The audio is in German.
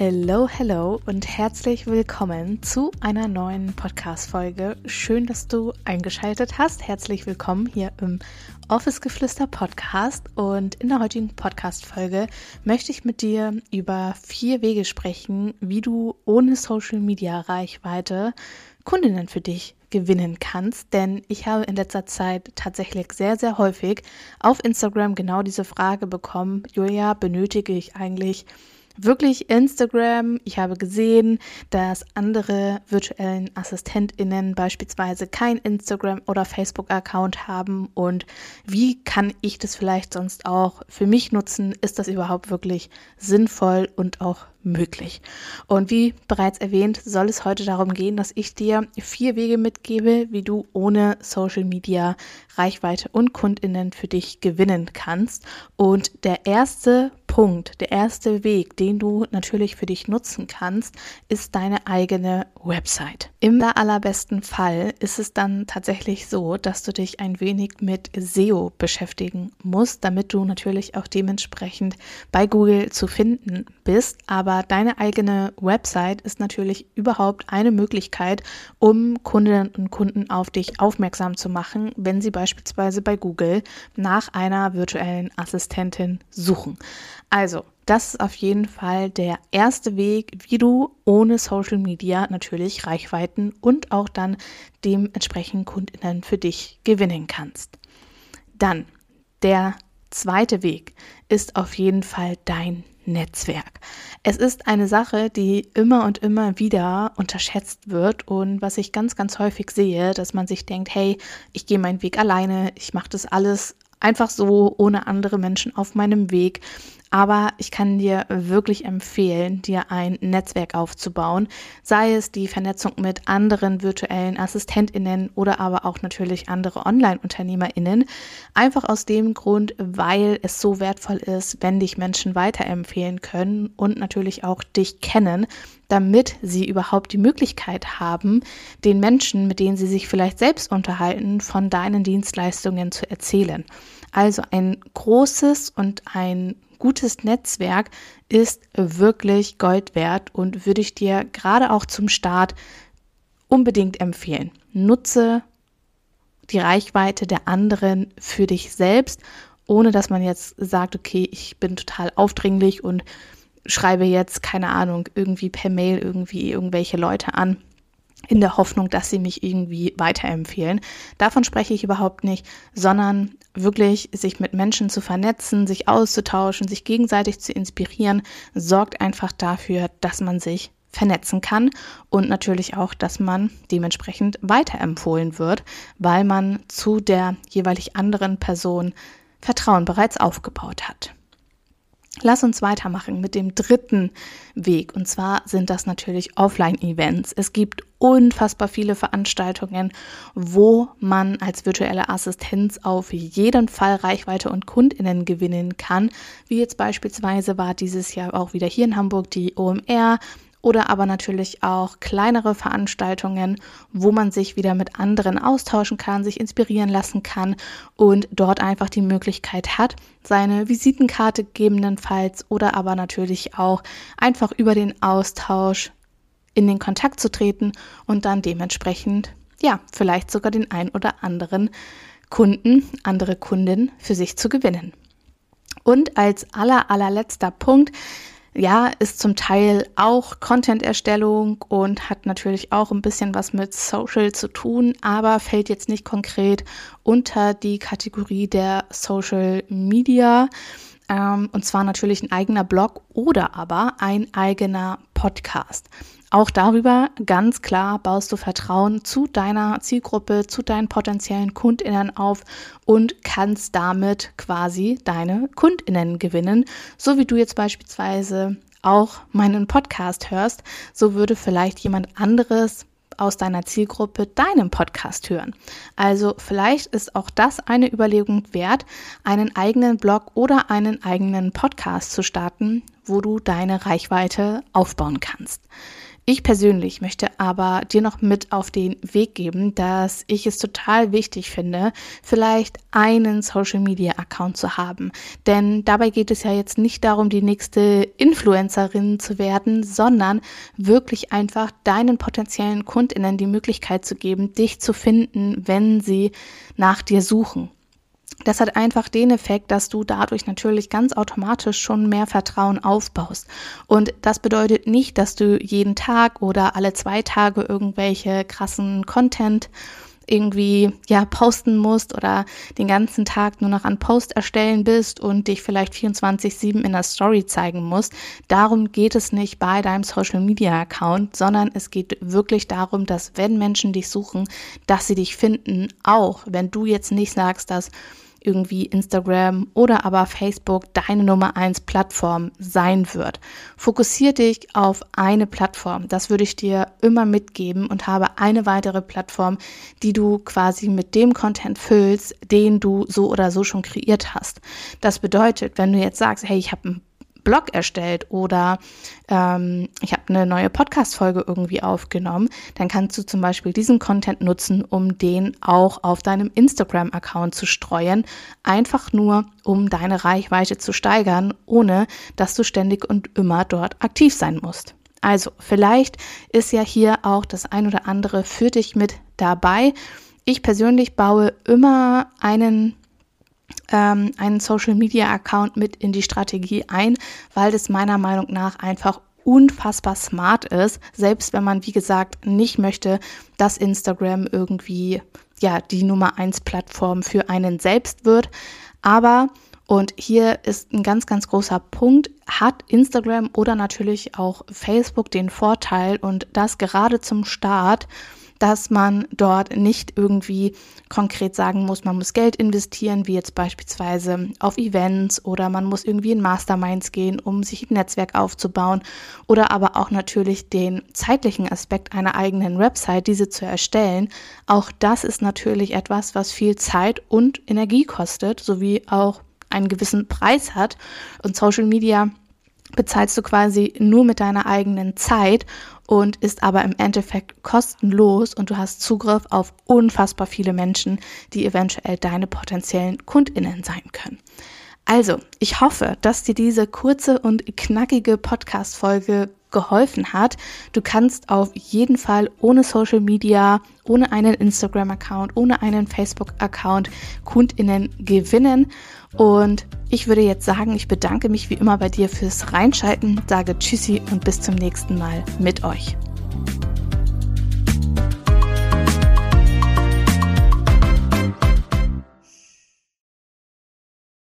Hello, hello und herzlich willkommen zu einer neuen Podcast-Folge. Schön, dass du eingeschaltet hast. Herzlich willkommen hier im Office Geflüster Podcast. Und in der heutigen Podcast-Folge möchte ich mit dir über vier Wege sprechen, wie du ohne Social Media Reichweite Kundinnen für dich gewinnen kannst. Denn ich habe in letzter Zeit tatsächlich sehr, sehr häufig auf Instagram genau diese Frage bekommen, Julia, benötige ich eigentlich wirklich Instagram. Ich habe gesehen, dass andere virtuellen AssistentInnen beispielsweise kein Instagram oder Facebook-Account haben. Und wie kann ich das vielleicht sonst auch für mich nutzen? Ist das überhaupt wirklich sinnvoll und auch möglich. Und wie bereits erwähnt, soll es heute darum gehen, dass ich dir vier Wege mitgebe, wie du ohne Social Media Reichweite und Kundinnen für dich gewinnen kannst. Und der erste Punkt, der erste Weg, den du natürlich für dich nutzen kannst, ist deine eigene Website. Im allerbesten Fall ist es dann tatsächlich so, dass du dich ein wenig mit SEO beschäftigen musst, damit du natürlich auch dementsprechend bei Google zu finden bist. Aber deine eigene Website ist natürlich überhaupt eine Möglichkeit, um Kundinnen und Kunden auf dich aufmerksam zu machen, wenn sie beispielsweise bei Google nach einer virtuellen Assistentin suchen. Also, das ist auf jeden Fall der erste Weg, wie du ohne Social Media natürlich Reichweiten und auch dann dementsprechend Kundinnen für dich gewinnen kannst. Dann der zweite Weg ist auf jeden Fall dein Netzwerk. Es ist eine Sache, die immer und immer wieder unterschätzt wird und was ich ganz, ganz häufig sehe, dass man sich denkt, hey, ich gehe meinen Weg alleine, ich mache das alles einfach so ohne andere Menschen auf meinem Weg. Aber ich kann dir wirklich empfehlen, dir ein Netzwerk aufzubauen, sei es die Vernetzung mit anderen virtuellen Assistentinnen oder aber auch natürlich andere Online-Unternehmerinnen. Einfach aus dem Grund, weil es so wertvoll ist, wenn dich Menschen weiterempfehlen können und natürlich auch dich kennen, damit sie überhaupt die Möglichkeit haben, den Menschen, mit denen sie sich vielleicht selbst unterhalten, von deinen Dienstleistungen zu erzählen. Also ein großes und ein gutes Netzwerk ist wirklich Gold wert und würde ich dir gerade auch zum Start unbedingt empfehlen. Nutze die Reichweite der anderen für dich selbst, ohne dass man jetzt sagt, okay, ich bin total aufdringlich und schreibe jetzt, keine Ahnung, irgendwie per Mail irgendwie irgendwelche Leute an in der Hoffnung, dass sie mich irgendwie weiterempfehlen. Davon spreche ich überhaupt nicht, sondern wirklich sich mit Menschen zu vernetzen, sich auszutauschen, sich gegenseitig zu inspirieren, sorgt einfach dafür, dass man sich vernetzen kann und natürlich auch, dass man dementsprechend weiterempfohlen wird, weil man zu der jeweilig anderen Person Vertrauen bereits aufgebaut hat. Lass uns weitermachen mit dem dritten Weg. Und zwar sind das natürlich Offline-Events. Es gibt unfassbar viele Veranstaltungen, wo man als virtuelle Assistenz auf jeden Fall Reichweite und Kundinnen gewinnen kann. Wie jetzt beispielsweise war dieses Jahr auch wieder hier in Hamburg die OMR oder aber natürlich auch kleinere Veranstaltungen, wo man sich wieder mit anderen austauschen kann, sich inspirieren lassen kann und dort einfach die Möglichkeit hat, seine Visitenkarte gegebenenfalls oder aber natürlich auch einfach über den Austausch in den Kontakt zu treten und dann dementsprechend, ja, vielleicht sogar den ein oder anderen Kunden, andere Kunden für sich zu gewinnen. Und als aller, allerletzter Punkt ja, ist zum Teil auch Content-Erstellung und hat natürlich auch ein bisschen was mit Social zu tun, aber fällt jetzt nicht konkret unter die Kategorie der Social Media. Ähm, und zwar natürlich ein eigener Blog oder aber ein eigener Podcast. Auch darüber ganz klar baust du Vertrauen zu deiner Zielgruppe, zu deinen potenziellen Kundinnen auf und kannst damit quasi deine Kundinnen gewinnen. So wie du jetzt beispielsweise auch meinen Podcast hörst, so würde vielleicht jemand anderes aus deiner Zielgruppe deinen Podcast hören. Also vielleicht ist auch das eine Überlegung wert, einen eigenen Blog oder einen eigenen Podcast zu starten, wo du deine Reichweite aufbauen kannst. Ich persönlich möchte aber dir noch mit auf den Weg geben, dass ich es total wichtig finde, vielleicht einen Social Media Account zu haben. Denn dabei geht es ja jetzt nicht darum, die nächste Influencerin zu werden, sondern wirklich einfach deinen potenziellen Kundinnen die Möglichkeit zu geben, dich zu finden, wenn sie nach dir suchen. Das hat einfach den Effekt, dass du dadurch natürlich ganz automatisch schon mehr Vertrauen aufbaust. Und das bedeutet nicht, dass du jeden Tag oder alle zwei Tage irgendwelche krassen Content irgendwie ja posten musst oder den ganzen Tag nur noch an Post erstellen bist und dich vielleicht 24/7 in der Story zeigen musst. Darum geht es nicht bei deinem Social Media Account, sondern es geht wirklich darum, dass wenn Menschen dich suchen, dass sie dich finden, auch wenn du jetzt nicht sagst, dass irgendwie Instagram oder aber Facebook deine Nummer eins Plattform sein wird. Fokussier dich auf eine Plattform. Das würde ich dir immer mitgeben und habe eine weitere Plattform, die du quasi mit dem Content füllst, den du so oder so schon kreiert hast. Das bedeutet, wenn du jetzt sagst, hey, ich habe ein Blog erstellt oder ähm, ich habe eine neue Podcast-Folge irgendwie aufgenommen, dann kannst du zum Beispiel diesen Content nutzen, um den auch auf deinem Instagram-Account zu streuen. Einfach nur, um deine Reichweite zu steigern, ohne dass du ständig und immer dort aktiv sein musst. Also, vielleicht ist ja hier auch das ein oder andere für dich mit dabei. Ich persönlich baue immer einen ähm, einen Social Media Account mit in die Strategie ein, weil das meiner Meinung nach einfach unfassbar smart ist, selbst wenn man, wie gesagt, nicht möchte, dass Instagram irgendwie ja die Nummer eins Plattform für einen selbst wird. Aber und hier ist ein ganz, ganz großer Punkt, hat Instagram oder natürlich auch Facebook den Vorteil und das gerade zum Start, dass man dort nicht irgendwie konkret sagen muss, man muss Geld investieren, wie jetzt beispielsweise auf Events oder man muss irgendwie in Masterminds gehen, um sich ein Netzwerk aufzubauen oder aber auch natürlich den zeitlichen Aspekt einer eigenen Website, diese zu erstellen. Auch das ist natürlich etwas, was viel Zeit und Energie kostet, sowie auch einen gewissen Preis hat und Social Media bezahlst du quasi nur mit deiner eigenen Zeit und ist aber im Endeffekt kostenlos und du hast Zugriff auf unfassbar viele Menschen, die eventuell deine potenziellen Kundinnen sein können. Also, ich hoffe, dass dir diese kurze und knackige Podcast-Folge geholfen hat. Du kannst auf jeden Fall ohne Social Media, ohne einen Instagram-Account, ohne einen Facebook-Account KundInnen gewinnen. Und ich würde jetzt sagen, ich bedanke mich wie immer bei dir fürs Reinschalten, sage Tschüssi und bis zum nächsten Mal mit euch.